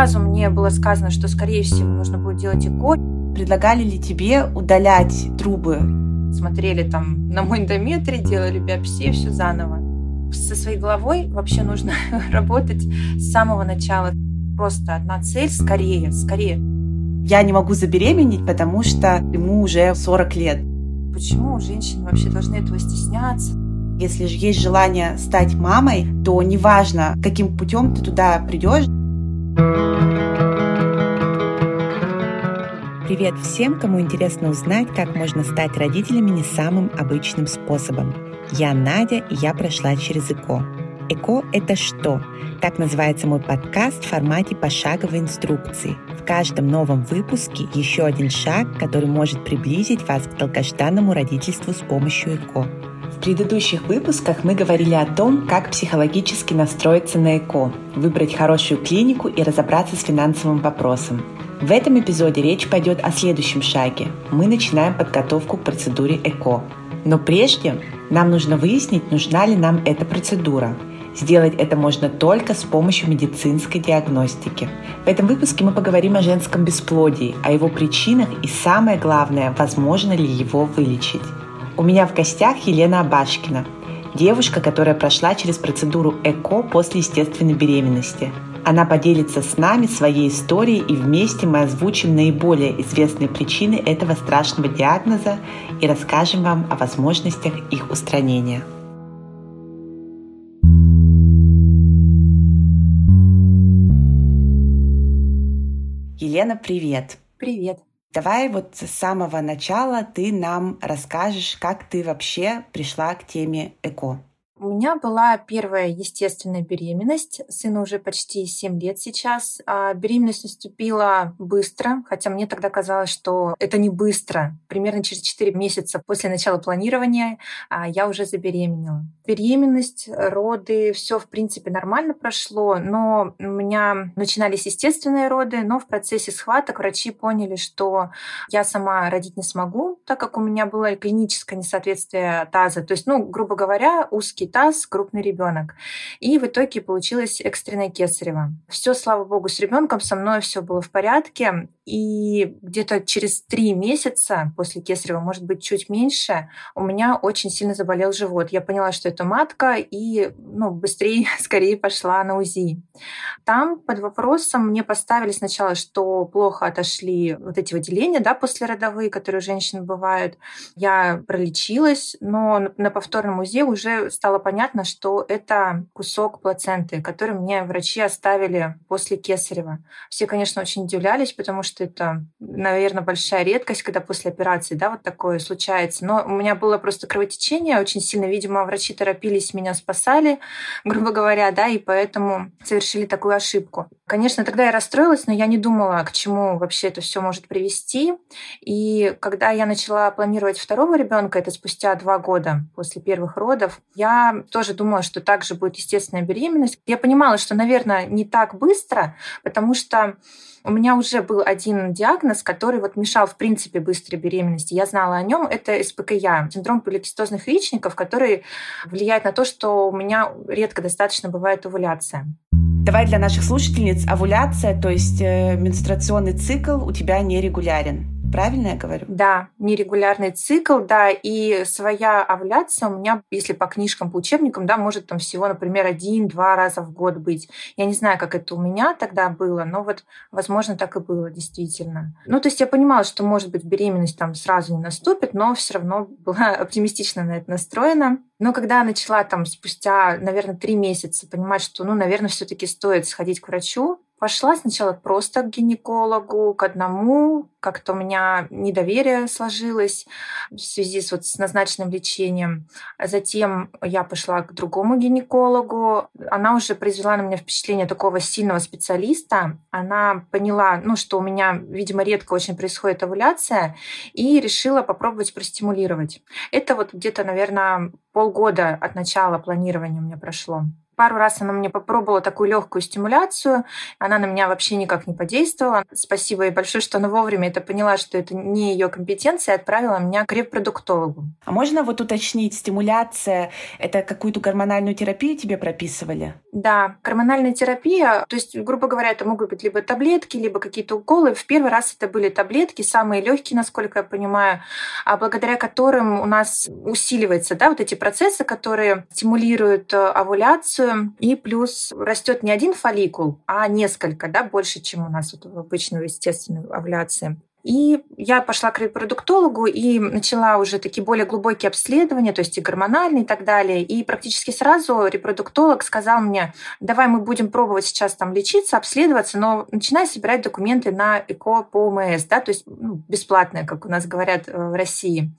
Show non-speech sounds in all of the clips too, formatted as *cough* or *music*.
сразу мне было сказано, что, скорее всего, нужно будет делать ЭКО. Предлагали ли тебе удалять трубы? Смотрели там на мой эндометре, делали биопсию, все заново. Со своей головой вообще нужно *laughs* работать с самого начала. Просто одна цель — скорее, скорее. Я не могу забеременеть, потому что ему уже 40 лет. Почему женщины вообще должны этого стесняться? Если же есть желание стать мамой, то неважно, каким путем ты туда придешь. Привет всем, кому интересно узнать, как можно стать родителями не самым обычным способом. Я Надя, и я прошла через ЭКО. ЭКО – это что? Так называется мой подкаст в формате пошаговой инструкции. В каждом новом выпуске еще один шаг, который может приблизить вас к долгожданному родительству с помощью ЭКО. В предыдущих выпусках мы говорили о том, как психологически настроиться на ЭКО, выбрать хорошую клинику и разобраться с финансовым вопросом. В этом эпизоде речь пойдет о следующем шаге. Мы начинаем подготовку к процедуре ЭКО. Но прежде нам нужно выяснить, нужна ли нам эта процедура. Сделать это можно только с помощью медицинской диагностики. В этом выпуске мы поговорим о женском бесплодии, о его причинах и самое главное, возможно ли его вылечить. У меня в гостях Елена Абашкина, девушка, которая прошла через процедуру ЭКО после естественной беременности. Она поделится с нами своей историей и вместе мы озвучим наиболее известные причины этого страшного диагноза и расскажем вам о возможностях их устранения. Елена, привет! Привет! Давай вот с самого начала ты нам расскажешь, как ты вообще пришла к теме ЭКО. У меня была первая естественная беременность. Сыну уже почти 7 лет сейчас. А беременность наступила быстро, хотя мне тогда казалось, что это не быстро. Примерно через 4 месяца после начала планирования а, я уже забеременела. Беременность, роды, все в принципе нормально прошло, но у меня начинались естественные роды, но в процессе схваток врачи поняли, что я сама родить не смогу, так как у меня было клиническое несоответствие таза. То есть, ну, грубо говоря, узкий таз, крупный ребенок. И в итоге получилось экстренное кесарево. Все, слава богу, с ребенком со мной все было в порядке. И где-то через три месяца после кесарева, может быть, чуть меньше, у меня очень сильно заболел живот. Я поняла, что это матка, и ну, быстрее, *laughs* скорее пошла на УЗИ. Там под вопросом мне поставили сначала, что плохо отошли вот эти выделения, да, послеродовые, которые у женщин бывают. Я пролечилась, но на повторном УЗИ уже стало понятно, что это кусок плаценты, который мне врачи оставили после кесарева. Все, конечно, очень удивлялись, потому что это, наверное, большая редкость, когда после операции, да, вот такое случается. Но у меня было просто кровотечение очень сильно. Видимо, врачи торопились, меня спасали, *laughs* грубо говоря, да, и поэтому совершили такую ошибку. Конечно, тогда я расстроилась, но я не думала, к чему вообще это все может привести. И когда я начала планировать второго ребенка, это спустя два года после первых родов, я тоже думала, что также будет естественная беременность. Я понимала, что, наверное, не так быстро, потому что у меня уже был один диагноз, который вот мешал, в принципе, быстрой беременности. Я знала о нем. Это СПКЯ, синдром поликистозных яичников, который влияет на то, что у меня редко достаточно бывает овуляция. Давай для наших слушательниц овуляция, то есть э, менструационный цикл у тебя нерегулярен. Правильно я говорю? Да, нерегулярный цикл, да, и своя овуляция у меня, если по книжкам, по учебникам, да, может там всего, например, один-два раза в год быть. Я не знаю, как это у меня тогда было, но вот, возможно, так и было действительно. Ну, то есть я понимала, что, может быть, беременность там сразу не наступит, но все равно *laughs* была оптимистично на это настроена. Но когда начала там спустя, наверное, три месяца понимать, что, ну, наверное, все-таки стоит сходить к врачу, Пошла сначала просто к гинекологу, к одному. Как-то у меня недоверие сложилось в связи с, вот, с назначенным лечением. Затем я пошла к другому гинекологу. Она уже произвела на меня впечатление такого сильного специалиста. Она поняла, ну, что у меня, видимо, редко очень происходит овуляция, и решила попробовать простимулировать. Это вот где-то, наверное, полгода от начала планирования у меня прошло. Пару раз она мне попробовала такую легкую стимуляцию. Она на меня вообще никак не подействовала. Спасибо ей большое, что она вовремя это поняла, что это не ее компетенция, и отправила меня к репродуктологу. А можно вот уточнить, стимуляция — это какую-то гормональную терапию тебе прописывали? Да, гормональная терапия, то есть, грубо говоря, это могут быть либо таблетки, либо какие-то уколы. В первый раз это были таблетки, самые легкие, насколько я понимаю, а благодаря которым у нас усиливаются да, вот эти процессы, которые стимулируют э, и плюс растет не один фолликул, а несколько, да, больше, чем у нас вот в обычной естественной овуляции. И я пошла к репродуктологу и начала уже такие более глубокие обследования, то есть и гормональные и так далее. И практически сразу репродуктолог сказал мне, давай мы будем пробовать сейчас там лечиться, обследоваться, но начинай собирать документы на ЭКО по ОМС, да, то есть ну, бесплатное, как у нас говорят э, в России.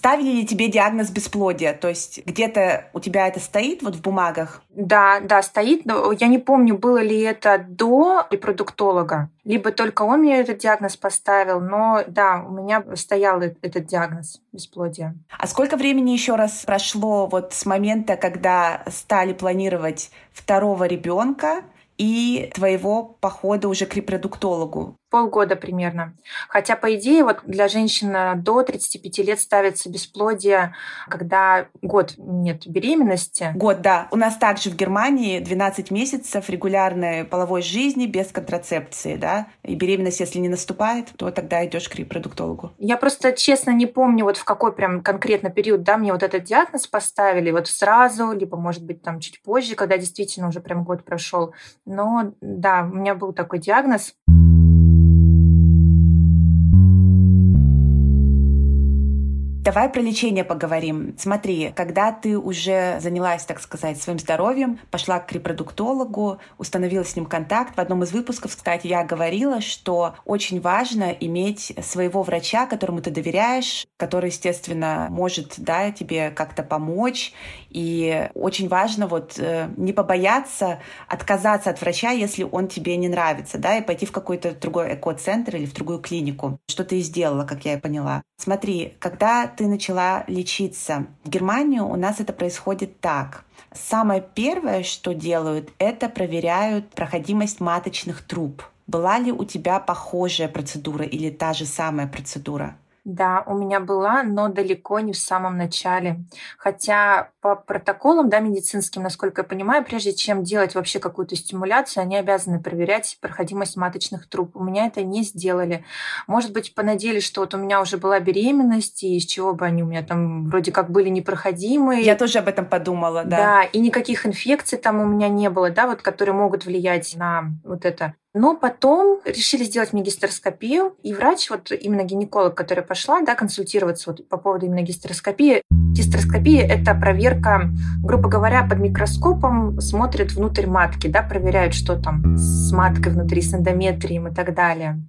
Ставили ли тебе диагноз бесплодия? То есть где-то у тебя это стоит вот в бумагах? Да, да, стоит. Но я не помню, было ли это до репродуктолога, либо только он мне этот диагноз поставил. Но да, у меня стоял этот диагноз бесплодия. А сколько времени еще раз прошло вот с момента, когда стали планировать второго ребенка и твоего похода уже к репродуктологу? Полгода примерно. Хотя, по идее, вот для женщин до 35 лет ставится бесплодие, когда год нет беременности. Год, да. У нас также в Германии 12 месяцев регулярной половой жизни без контрацепции, да. И беременность, если не наступает, то тогда идешь к репродуктологу. Я просто честно не помню, вот в какой прям конкретно период, да, мне вот этот диагноз поставили, вот сразу, либо, может быть, там чуть позже, когда действительно уже прям год прошел. Но да, у меня был такой диагноз. Давай про лечение поговорим. Смотри, когда ты уже занялась, так сказать, своим здоровьем, пошла к репродуктологу, установила с ним контакт. В одном из выпусков, кстати, я говорила, что очень важно иметь своего врача, которому ты доверяешь, который, естественно, может да, тебе как-то помочь. И очень важно вот э, не побояться отказаться от врача, если он тебе не нравится, да, и пойти в какой-то другой эко-центр или в другую клинику. Что ты и сделала, как я и поняла. Смотри, когда ты начала лечиться в Германию, у нас это происходит так. Самое первое, что делают, это проверяют проходимость маточных труб. Была ли у тебя похожая процедура или та же самая процедура? Да, у меня была, но далеко не в самом начале. Хотя по протоколам да, медицинским, насколько я понимаю, прежде чем делать вообще какую-то стимуляцию, они обязаны проверять проходимость маточных труб. У меня это не сделали. Может быть, понадеялись, что вот у меня уже была беременность, и из чего бы они у меня там вроде как были непроходимые. Я тоже об этом подумала, да. Да, и никаких инфекций там у меня не было, да, вот которые могут влиять на вот это. Но потом решили сделать мне гистероскопию, и врач, вот именно гинеколог, которая пошла, да, консультироваться вот по поводу именно гистероскопии. Гистероскопия – это проверка, грубо говоря, под микроскопом смотрят внутрь матки, да, проверяют, что там с маткой внутри, с эндометрием и так далее.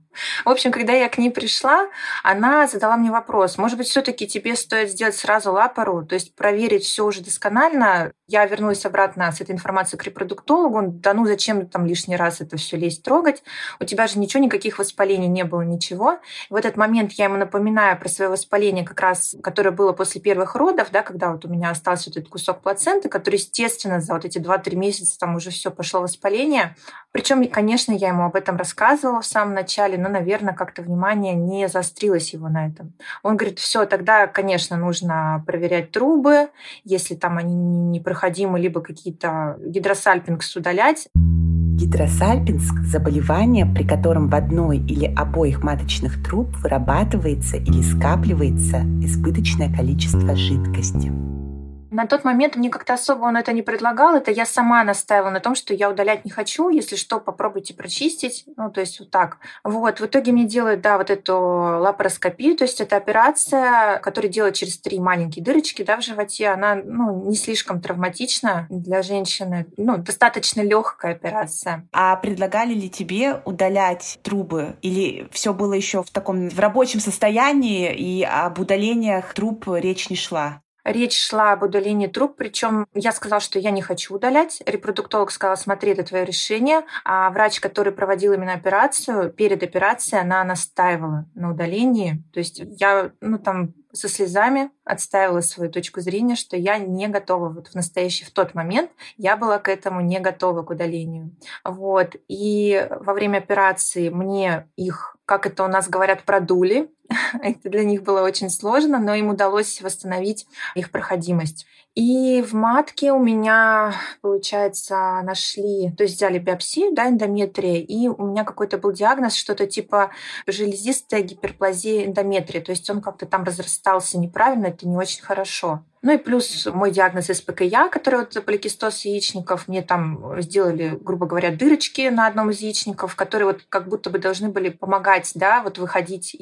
В общем, когда я к ней пришла, она задала мне вопрос, может быть, все-таки тебе стоит сделать сразу лапору, то есть проверить все уже досконально. Я вернулась обратно с этой информацией к репродуктологу. Да ну зачем там лишний раз это все лезть трогать? У тебя же ничего, никаких воспалений не было, ничего. В этот момент я ему напоминаю про свое воспаление, как раз, которое было после первых родов, да, когда вот у меня остался вот этот кусок плаценты, который, естественно, за вот эти 2-3 месяца там уже все пошло воспаление. Причем, конечно, я ему об этом рассказывала в самом начале, но, наверное, как-то внимание не заострилось его на этом. Он говорит, все, тогда, конечно, нужно проверять трубы, если там они непроходимы, либо какие-то гидросальпингс удалять. Гидросальпинск – заболевание, при котором в одной или обоих маточных труб вырабатывается или скапливается избыточное количество жидкости. На тот момент мне как-то особо он это не предлагал. Это я сама настаивала на том, что я удалять не хочу. Если что, попробуйте прочистить. Ну, то есть вот так. Вот. В итоге мне делают, да, вот эту лапароскопию. То есть это операция, которая делает через три маленькие дырочки, да, в животе. Она, ну, не слишком травматична для женщины. Ну, достаточно легкая операция. А предлагали ли тебе удалять трубы? Или все было еще в таком в рабочем состоянии и об удалениях труб речь не шла? Речь шла об удалении труб, причем я сказала, что я не хочу удалять. Репродуктолог сказал, смотри, это твое решение. А врач, который проводил именно операцию, перед операцией она настаивала на удалении. То есть я, ну там, со слезами отстаивала свою точку зрения, что я не готова вот в настоящий, в тот момент я была к этому не готова, к удалению. Вот. И во время операции мне их, как это у нас говорят, продули. *laughs* это для них было очень сложно, но им удалось восстановить их проходимость. И в матке у меня, получается, нашли, то есть взяли биопсию, да, эндометрия, и у меня какой-то был диагноз, что-то типа железистая гиперплазия эндометрия, то есть он как-то там разрастался неправильно, это не очень хорошо. Ну и плюс мой диагноз СПКЯ, который вот поликистоз яичников. Мне там сделали, грубо говоря, дырочки на одном из яичников, которые вот как будто бы должны были помогать, да, вот выходить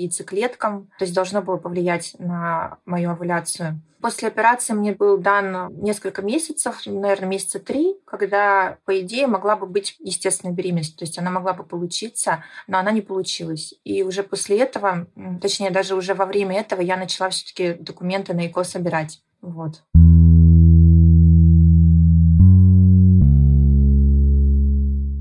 яйцеклеткам. То есть должно было повлиять на мою овуляцию. После операции мне был дан несколько месяцев, наверное, месяца три, когда, по идее, могла бы быть естественная беременность. То есть она могла бы получиться, но она не получилась. И уже после этого, точнее, даже уже во время этого я начала все таки документы на ЭКО собирать. Вот.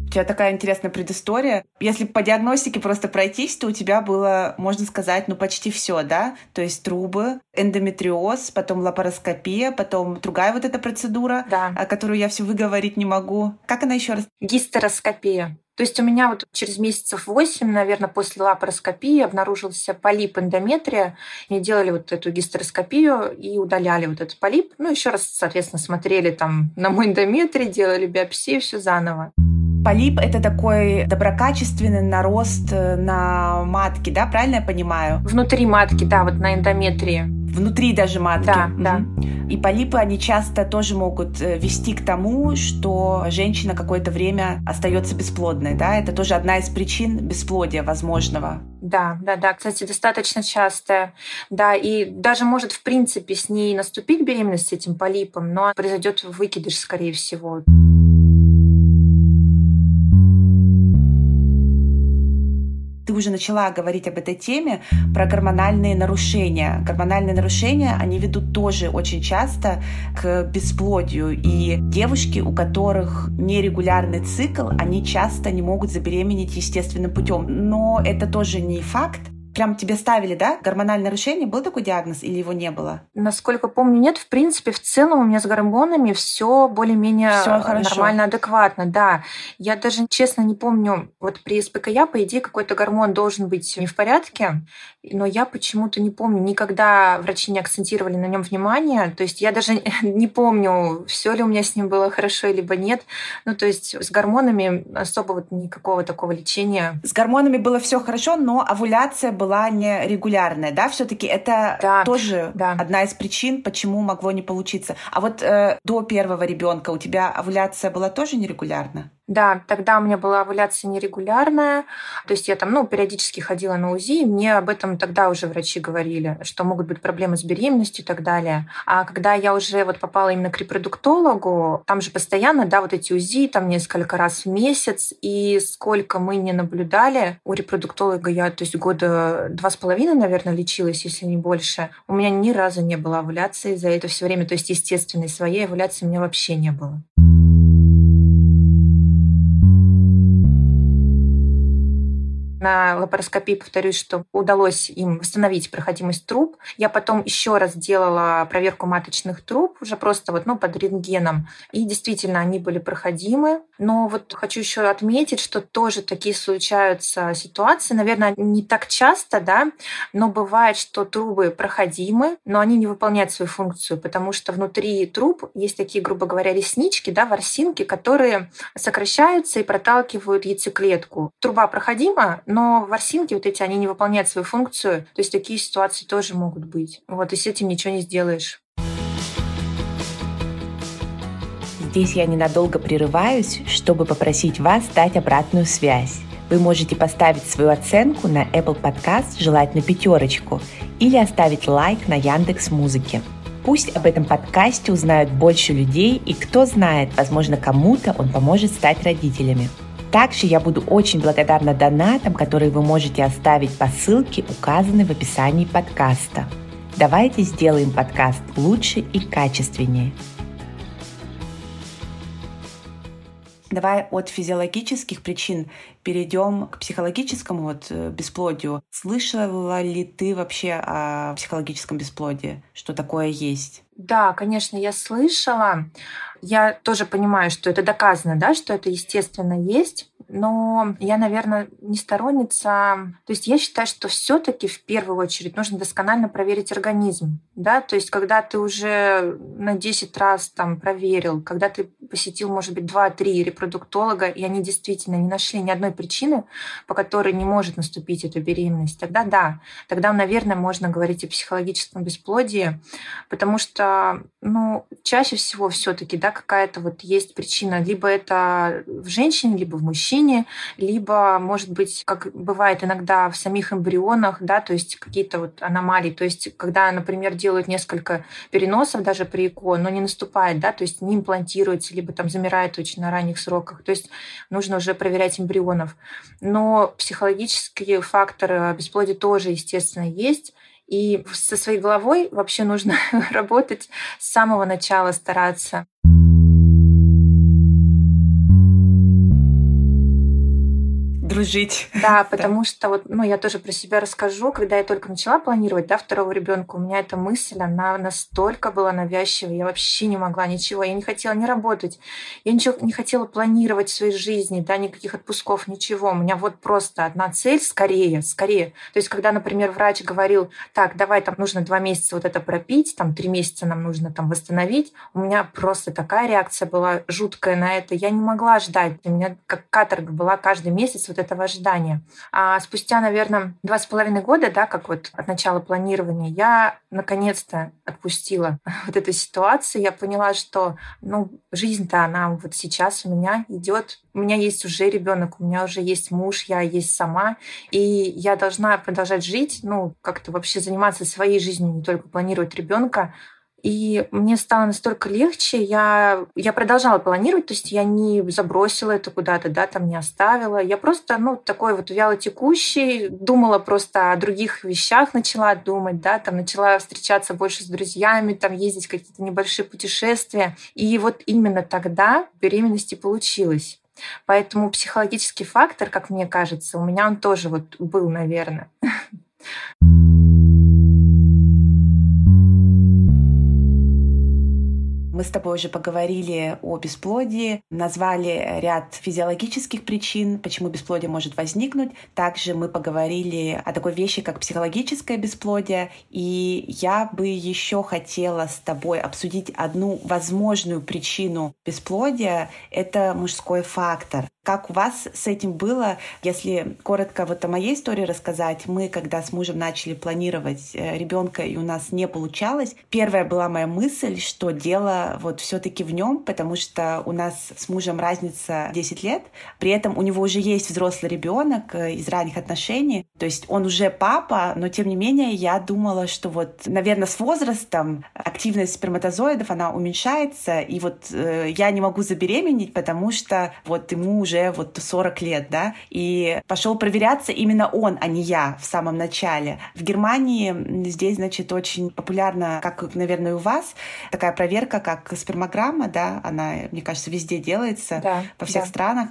У тебя такая интересная предыстория. Если по диагностике просто пройтись, то у тебя было, можно сказать, ну почти все, да? То есть трубы, эндометриоз, потом лапароскопия, потом другая вот эта процедура, да. которую я все выговорить не могу. Как она еще раз? Гистероскопия. То есть у меня вот через месяцев 8, наверное, после лапароскопии обнаружился полип эндометрия. Мне делали вот эту гистероскопию и удаляли вот этот полип. Ну, еще раз, соответственно, смотрели там на мой эндометрий, делали биопсию, все заново. Полип — это такой доброкачественный нарост э, на матке, да? Правильно я понимаю? Внутри матки, да, вот на эндометрии. Внутри даже матки. Да, угу. да. И полипы, они часто тоже могут э, вести к тому, что женщина какое-то время остается бесплодной, да? Это тоже одна из причин бесплодия возможного. Да, да, да, кстати, достаточно часто. Да, и даже может, в принципе, с ней наступить беременность с этим полипом, но произойдет выкидыш, скорее всего. ты уже начала говорить об этой теме, про гормональные нарушения. Гормональные нарушения, они ведут тоже очень часто к бесплодию. И девушки, у которых нерегулярный цикл, они часто не могут забеременеть естественным путем. Но это тоже не факт прям тебе ставили, да, гормональное нарушение? Был такой диагноз или его не было? Насколько помню, нет. В принципе, в целом у меня с гормонами все более-менее нормально, адекватно, да. Я даже, честно, не помню, вот при СПКЯ, по идее, какой-то гормон должен быть не в порядке, но я почему-то не помню, никогда врачи не акцентировали на нем внимание. То есть я даже *laughs* не помню, все ли у меня с ним было хорошо, либо нет. Ну, то есть с гормонами особо вот никакого такого лечения. С гормонами было все хорошо, но овуляция была нерегулярная, да, все-таки это да, тоже да. одна из причин, почему могло не получиться. А вот э, до первого ребенка у тебя овуляция была тоже нерегулярна? Да, тогда у меня была овуляция нерегулярная, то есть я там, ну, периодически ходила на УЗИ, и мне об этом тогда уже врачи говорили, что могут быть проблемы с беременностью и так далее. А когда я уже вот попала именно к репродуктологу, там же постоянно, да, вот эти УЗИ, там несколько раз в месяц, и сколько мы не наблюдали, у репродуктолога я, то есть года два с половиной, наверное, лечилась, если не больше, у меня ни разу не было овуляции за это все время, то есть естественной своей овуляции у меня вообще не было. На лапароскопии, повторюсь, что удалось им восстановить проходимость труб. Я потом еще раз делала проверку маточных труб, уже просто вот, ну, под рентгеном. И действительно, они были проходимы. Но вот хочу еще отметить, что тоже такие случаются ситуации, наверное, не так часто, да, но бывает, что трубы проходимы, но они не выполняют свою функцию, потому что внутри труб есть такие, грубо говоря, реснички, да, ворсинки, которые сокращаются и проталкивают яйцеклетку. Труба проходима, но ворсинки вот эти, они не выполняют свою функцию. То есть такие ситуации тоже могут быть. Вот, и с этим ничего не сделаешь. Здесь я ненадолго прерываюсь, чтобы попросить вас дать обратную связь. Вы можете поставить свою оценку на Apple Podcast, желательно пятерочку, или оставить лайк на Яндекс Музыке. Пусть об этом подкасте узнают больше людей, и кто знает, возможно, кому-то он поможет стать родителями. Также я буду очень благодарна донатам, которые вы можете оставить по ссылке, указанной в описании подкаста. Давайте сделаем подкаст лучше и качественнее. Давай от физиологических причин перейдем к психологическому вот э, бесплодию. Слышала ли ты вообще о психологическом бесплодии? Что такое есть? Да, конечно, я слышала. Я тоже понимаю, что это доказано, да, что это естественно есть но я, наверное, не сторонница. То есть я считаю, что все-таки в первую очередь нужно досконально проверить организм. Да? То есть когда ты уже на 10 раз там проверил, когда ты посетил, может быть, 2-3 репродуктолога, и они действительно не нашли ни одной причины, по которой не может наступить эта беременность, тогда да, тогда, наверное, можно говорить о психологическом бесплодии, потому что, ну, чаще всего все-таки, да, какая-то вот есть причина, либо это в женщине, либо в мужчине, либо, может быть, как бывает иногда в самих эмбрионах, да, то есть какие-то вот аномалии, то есть когда, например, делают несколько переносов даже при ЭКО, но не наступает, да, то есть не имплантируется, либо там замирает очень на ранних сроках, то есть нужно уже проверять эмбрионов. Но психологический фактор бесплодия тоже, естественно, есть, и со своей головой вообще нужно *laughs* работать с самого начала, стараться. Дружить. *laughs* Да, потому да. что вот, ну, я тоже про себя расскажу. Когда я только начала планировать, да, второго ребенка, у меня эта мысль, она настолько была навязчивой, я вообще не могла ничего, я не хотела не работать, я ничего не хотела планировать в своей жизни, да, никаких отпусков, ничего. У меня вот просто одна цель скорее, скорее. То есть, когда, например, врач говорил, так, давай, там нужно два месяца вот это пропить, там три месяца нам нужно там восстановить, у меня просто такая реакция была жуткая на это. Я не могла ждать. У меня как каторга была каждый месяц вот этого ожидания. А спустя, наверное, два с половиной года, да, как вот от начала планирования, я наконец-то отпустила *laughs* вот эту ситуацию. Я поняла, что, ну, жизнь-то она вот сейчас у меня идет. У меня есть уже ребенок, у меня уже есть муж, я есть сама, и я должна продолжать жить, ну, как-то вообще заниматься своей жизнью, не только планировать ребенка, и мне стало настолько легче, я, я продолжала планировать, то есть я не забросила это куда-то, да, там не оставила. Я просто, ну, такой вот вяло текущий, думала просто о других вещах, начала думать, да, там начала встречаться больше с друзьями, там ездить какие-то небольшие путешествия. И вот именно тогда беременности получилось. Поэтому психологический фактор, как мне кажется, у меня он тоже вот был, наверное. *laughs* Мы с тобой уже поговорили о бесплодии, назвали ряд физиологических причин, почему бесплодие может возникнуть. Также мы поговорили о такой вещи, как психологическое бесплодие. И я бы еще хотела с тобой обсудить одну возможную причину бесплодия. Это мужской фактор. Как у вас с этим было? Если коротко вот о моей истории рассказать, мы, когда с мужем начали планировать э, ребенка и у нас не получалось, первая была моя мысль, что дело вот все-таки в нем, потому что у нас с мужем разница 10 лет, при этом у него уже есть взрослый ребенок э, из ранних отношений, то есть он уже папа, но тем не менее я думала, что вот, наверное, с возрастом активность сперматозоидов, она уменьшается, и вот э, я не могу забеременеть, потому что вот ему уже уже вот 40 лет, да, и пошел проверяться именно он, а не я в самом начале. В Германии здесь, значит, очень популярна, как, наверное, у вас, такая проверка, как спермограмма, да, она, мне кажется, везде делается, да, во всех да. странах.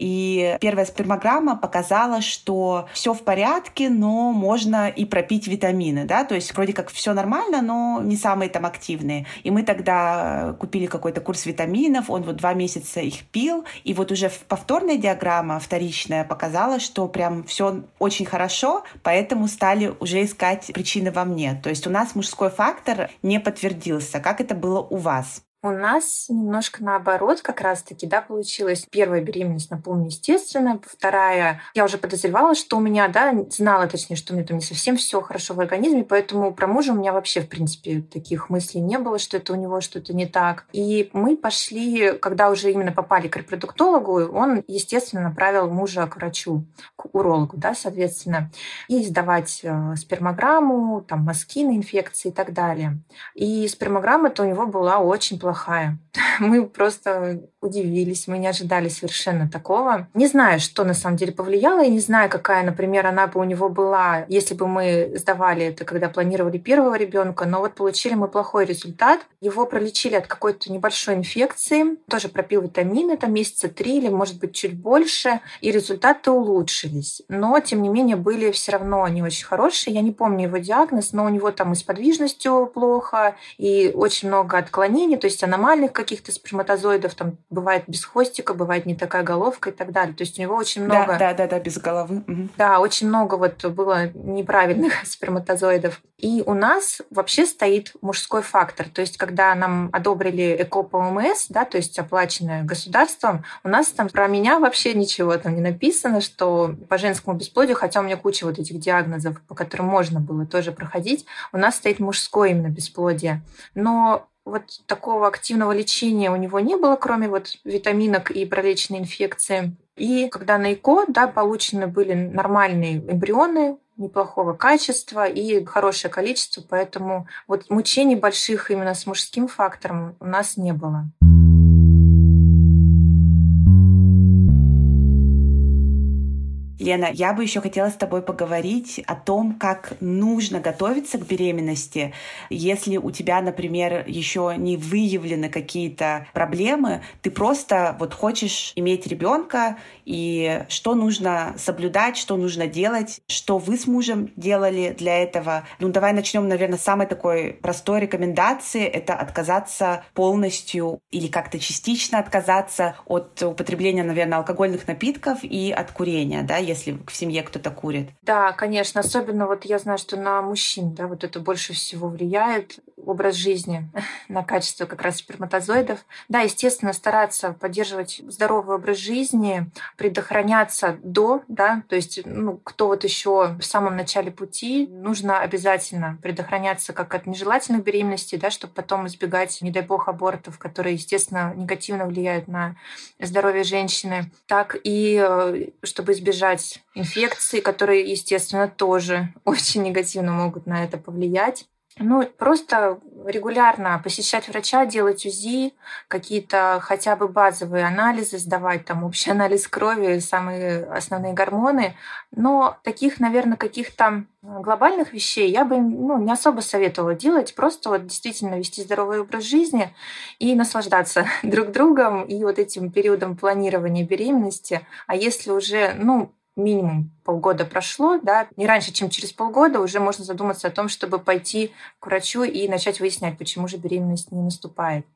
И первая спермограмма показала, что все в порядке, но можно и пропить витамины, да, то есть вроде как все нормально, но не самые там активные. И мы тогда купили какой-то курс витаминов, он вот два месяца их пил, и вот уже повторная диаграмма, вторичная, показала, что прям все очень хорошо, поэтому стали уже искать причины во мне. То есть у нас мужской фактор не подтвердился. Как это было у вас? У нас немножко наоборот как раз-таки, да, получилось. Первая беременность, напомню, естественно. Вторая, я уже подозревала, что у меня, да, знала точнее, что у меня там не совсем все хорошо в организме, поэтому про мужа у меня вообще, в принципе, таких мыслей не было, что это у него что-то не так. И мы пошли, когда уже именно попали к репродуктологу, он, естественно, направил мужа к врачу, к урологу, да, соответственно, и сдавать э, спермограмму, там, мазки на инфекции и так далее. И спермограмма-то у него была очень неплохая. *laughs* Мы просто удивились, мы не ожидали совершенно такого. Не знаю, что на самом деле повлияло, и не знаю, какая, например, она бы у него была, если бы мы сдавали это, когда планировали первого ребенка, но вот получили мы плохой результат. Его пролечили от какой-то небольшой инфекции, тоже пропил витамины, там месяца три или, может быть, чуть больше, и результаты улучшились. Но, тем не менее, были все равно не очень хорошие. Я не помню его диагноз, но у него там и с подвижностью плохо, и очень много отклонений, то есть аномальных каких-то сперматозоидов, там бывает без хвостика, бывает не такая головка и так далее. То есть у него очень много... Да, да, да, да без головы. Угу. Да, очень много вот было неправильных *laughs* сперматозоидов. И у нас вообще стоит мужской фактор. То есть когда нам одобрили ЭКО по ОМС, да, то есть оплаченное государством, у нас там про меня вообще ничего там не написано, что по женскому бесплодию, хотя у меня куча вот этих диагнозов, по которым можно было тоже проходить, у нас стоит мужское именно бесплодие. Но вот такого активного лечения у него не было, кроме вот витаминок и пролеченной инфекции. И когда на ЭКО, да, получены были нормальные эмбрионы, неплохого качества и хорошее количество, поэтому вот мучений больших именно с мужским фактором у нас не было. Лена, я бы еще хотела с тобой поговорить о том, как нужно готовиться к беременности, если у тебя, например, еще не выявлены какие-то проблемы, ты просто вот хочешь иметь ребенка, и что нужно соблюдать, что нужно делать, что вы с мужем делали для этого. Ну, давай начнем, наверное, с самой такой простой рекомендации. Это отказаться полностью или как-то частично отказаться от употребления, наверное, алкогольных напитков и от курения, да, если в семье кто-то курит. Да, конечно. Особенно вот я знаю, что на мужчин, да, вот это больше всего влияет образ жизни *laughs* на качество как раз сперматозоидов. Да, естественно, стараться поддерживать здоровый образ жизни, предохраняться до, да, то есть, ну, кто вот еще в самом начале пути, нужно обязательно предохраняться как от нежелательных беременностей, да, чтобы потом избегать, не дай бог, абортов, которые, естественно, негативно влияют на здоровье женщины, так и э, чтобы избежать инфекций, которые, естественно, тоже *laughs* очень негативно могут на это повлиять. Ну, просто регулярно посещать врача, делать УЗИ, какие-то хотя бы базовые анализы сдавать, там общий *laughs* анализ крови, самые основные гормоны. Но таких, наверное, каких-то глобальных вещей я бы ну, не особо советовала делать. Просто вот действительно вести здоровый образ жизни и наслаждаться *laughs* друг другом и вот этим периодом планирования беременности. А если уже, ну, минимум полгода прошло, да, не раньше, чем через полгода уже можно задуматься о том, чтобы пойти к врачу и начать выяснять, почему же беременность не наступает.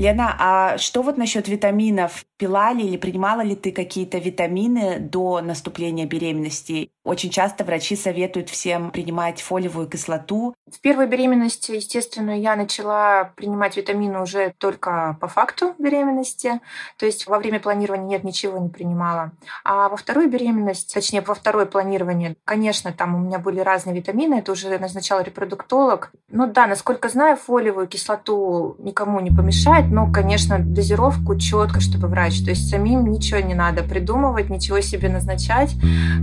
Лена, а что вот насчет витаминов? Пила ли или принимала ли ты какие-то витамины до наступления беременности? Очень часто врачи советуют всем принимать фолиевую кислоту. В первой беременности, естественно, я начала принимать витамины уже только по факту беременности. То есть во время планирования нет, ничего не принимала. А во вторую беременность, точнее, во второе планирование, конечно, там у меня были разные витамины, это уже назначал репродуктолог. Ну да, насколько знаю, фолиевую кислоту никому не помешает, но, конечно, дозировку четко, чтобы врач. То есть самим ничего не надо придумывать, ничего себе назначать,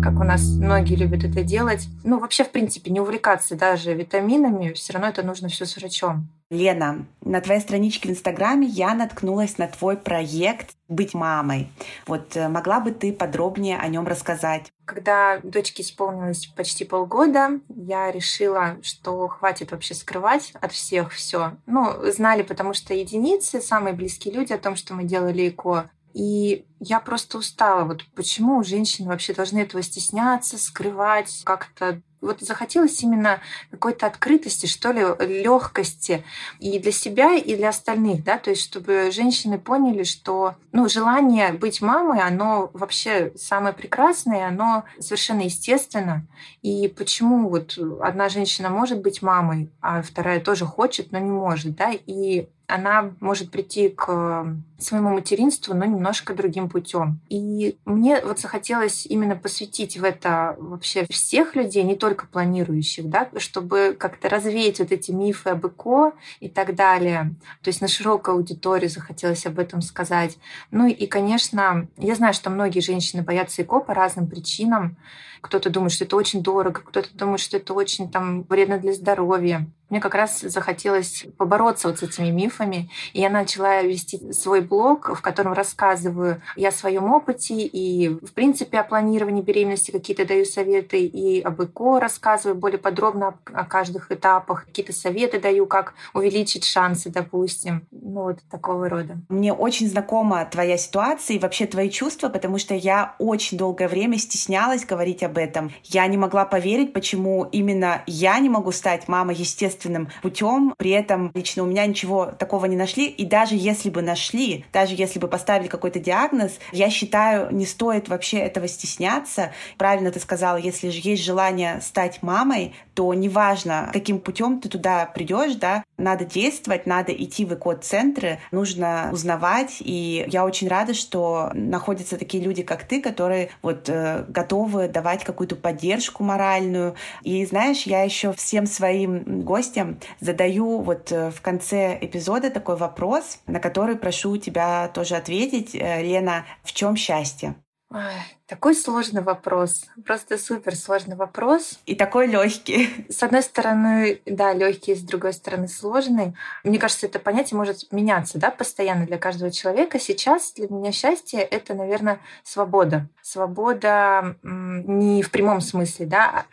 как у нас многие любят это делать. Ну, вообще, в принципе, не увлекаться даже витаминами, все равно это нужно все с врачом. Лена, на твоей страничке в Инстаграме я наткнулась на твой проект «Быть мамой». Вот э, могла бы ты подробнее о нем рассказать? Когда дочке исполнилось почти полгода, я решила, что хватит вообще скрывать от всех все. Ну, знали, потому что единицы, самые близкие люди о том, что мы делали ЭКО, и я просто устала. Вот почему женщины вообще должны этого стесняться, скрывать, как-то вот захотелось именно какой-то открытости, что ли, легкости и для себя, и для остальных, да, то есть чтобы женщины поняли, что, ну, желание быть мамой, оно вообще самое прекрасное, оно совершенно естественно. И почему вот одна женщина может быть мамой, а вторая тоже хочет, но не может, да, и она может прийти к своему материнству, но немножко другим путем. И мне вот захотелось именно посвятить в это вообще всех людей, не только планирующих, да, чтобы как-то развеять вот эти мифы об ЭКО и так далее. То есть на широкую аудиторию захотелось об этом сказать. Ну и, конечно, я знаю, что многие женщины боятся ЭКО по разным причинам. Кто-то думает, что это очень дорого, кто-то думает, что это очень там, вредно для здоровья. Мне как раз захотелось побороться вот с этими мифами, и я начала вести свой блог, в котором рассказываю и о своем опыте, и, в принципе, о планировании беременности какие-то даю советы, и об ЭКО рассказываю более подробно о, каждых этапах, какие-то советы даю, как увеличить шансы, допустим, ну вот такого рода. Мне очень знакома твоя ситуация и вообще твои чувства, потому что я очень долгое время стеснялась говорить об этом. Я не могла поверить, почему именно я не могу стать мамой естественным путем. При этом лично у меня ничего такого не нашли. И даже если бы нашли, даже если бы поставили какой-то диагноз, я считаю, не стоит вообще этого стесняться. Правильно ты сказала, если же есть желание стать мамой, то неважно, каким путем ты туда придешь, да, надо действовать, надо идти в эко-центры, нужно узнавать. И я очень рада, что находятся такие люди, как ты, которые вот э, готовы давать какую-то поддержку моральную. И знаешь, я еще всем своим гостям гостям задаю вот э, в конце эпизода такой вопрос, на который прошу тебя тоже ответить. Э, Лена, в чем счастье? Ой, такой сложный вопрос. Просто супер сложный вопрос. И такой легкий. С одной стороны, да, легкий, с другой стороны, сложный. Мне кажется, это понятие может меняться, да, постоянно для каждого человека. Сейчас для меня счастье это, наверное, свобода. Свобода не в прямом смысле, да,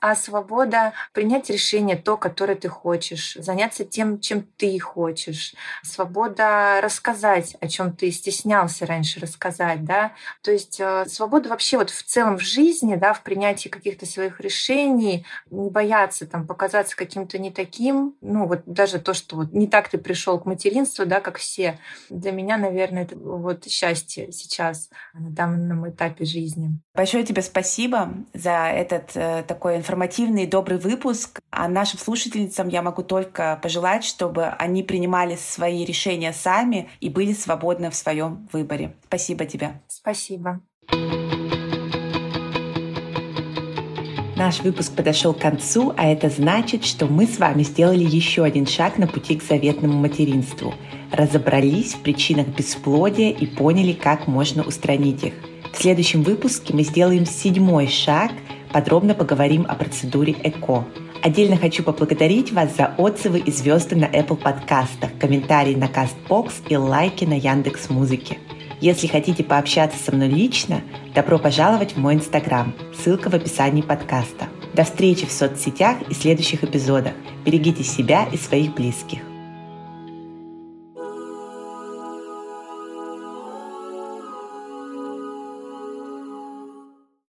а свобода принять решение, то, которое ты хочешь, заняться тем, чем ты хочешь. Свобода рассказать, о чем ты стеснялся раньше рассказать, да. То есть э, свобода вообще вот в целом в жизни, да, в принятии каких-то своих решений, не бояться там показаться каким-то не таким, ну вот даже то, что вот не так ты пришел к материнству, да, как все, для меня, наверное, это вот счастье сейчас на данном этапе жизни. Большое тебе спасибо за этот э, такой информативный и добрый выпуск. А нашим слушательницам я могу только пожелать, чтобы они принимали свои решения сами и были свободны в своем выборе. Спасибо тебе. Спасибо. Наш выпуск подошел к концу, а это значит, что мы с вами сделали еще один шаг на пути к заветному материнству. Разобрались в причинах бесплодия и поняли, как можно устранить их. В следующем выпуске мы сделаем седьмой шаг, подробно поговорим о процедуре ЭКО. Отдельно хочу поблагодарить вас за отзывы и звезды на Apple подкастах, комментарии на CastBox и лайки на Яндекс Музыке. Если хотите пообщаться со мной лично, добро пожаловать в мой инстаграм. Ссылка в описании подкаста. До встречи в соцсетях и следующих эпизодах. Берегите себя и своих близких.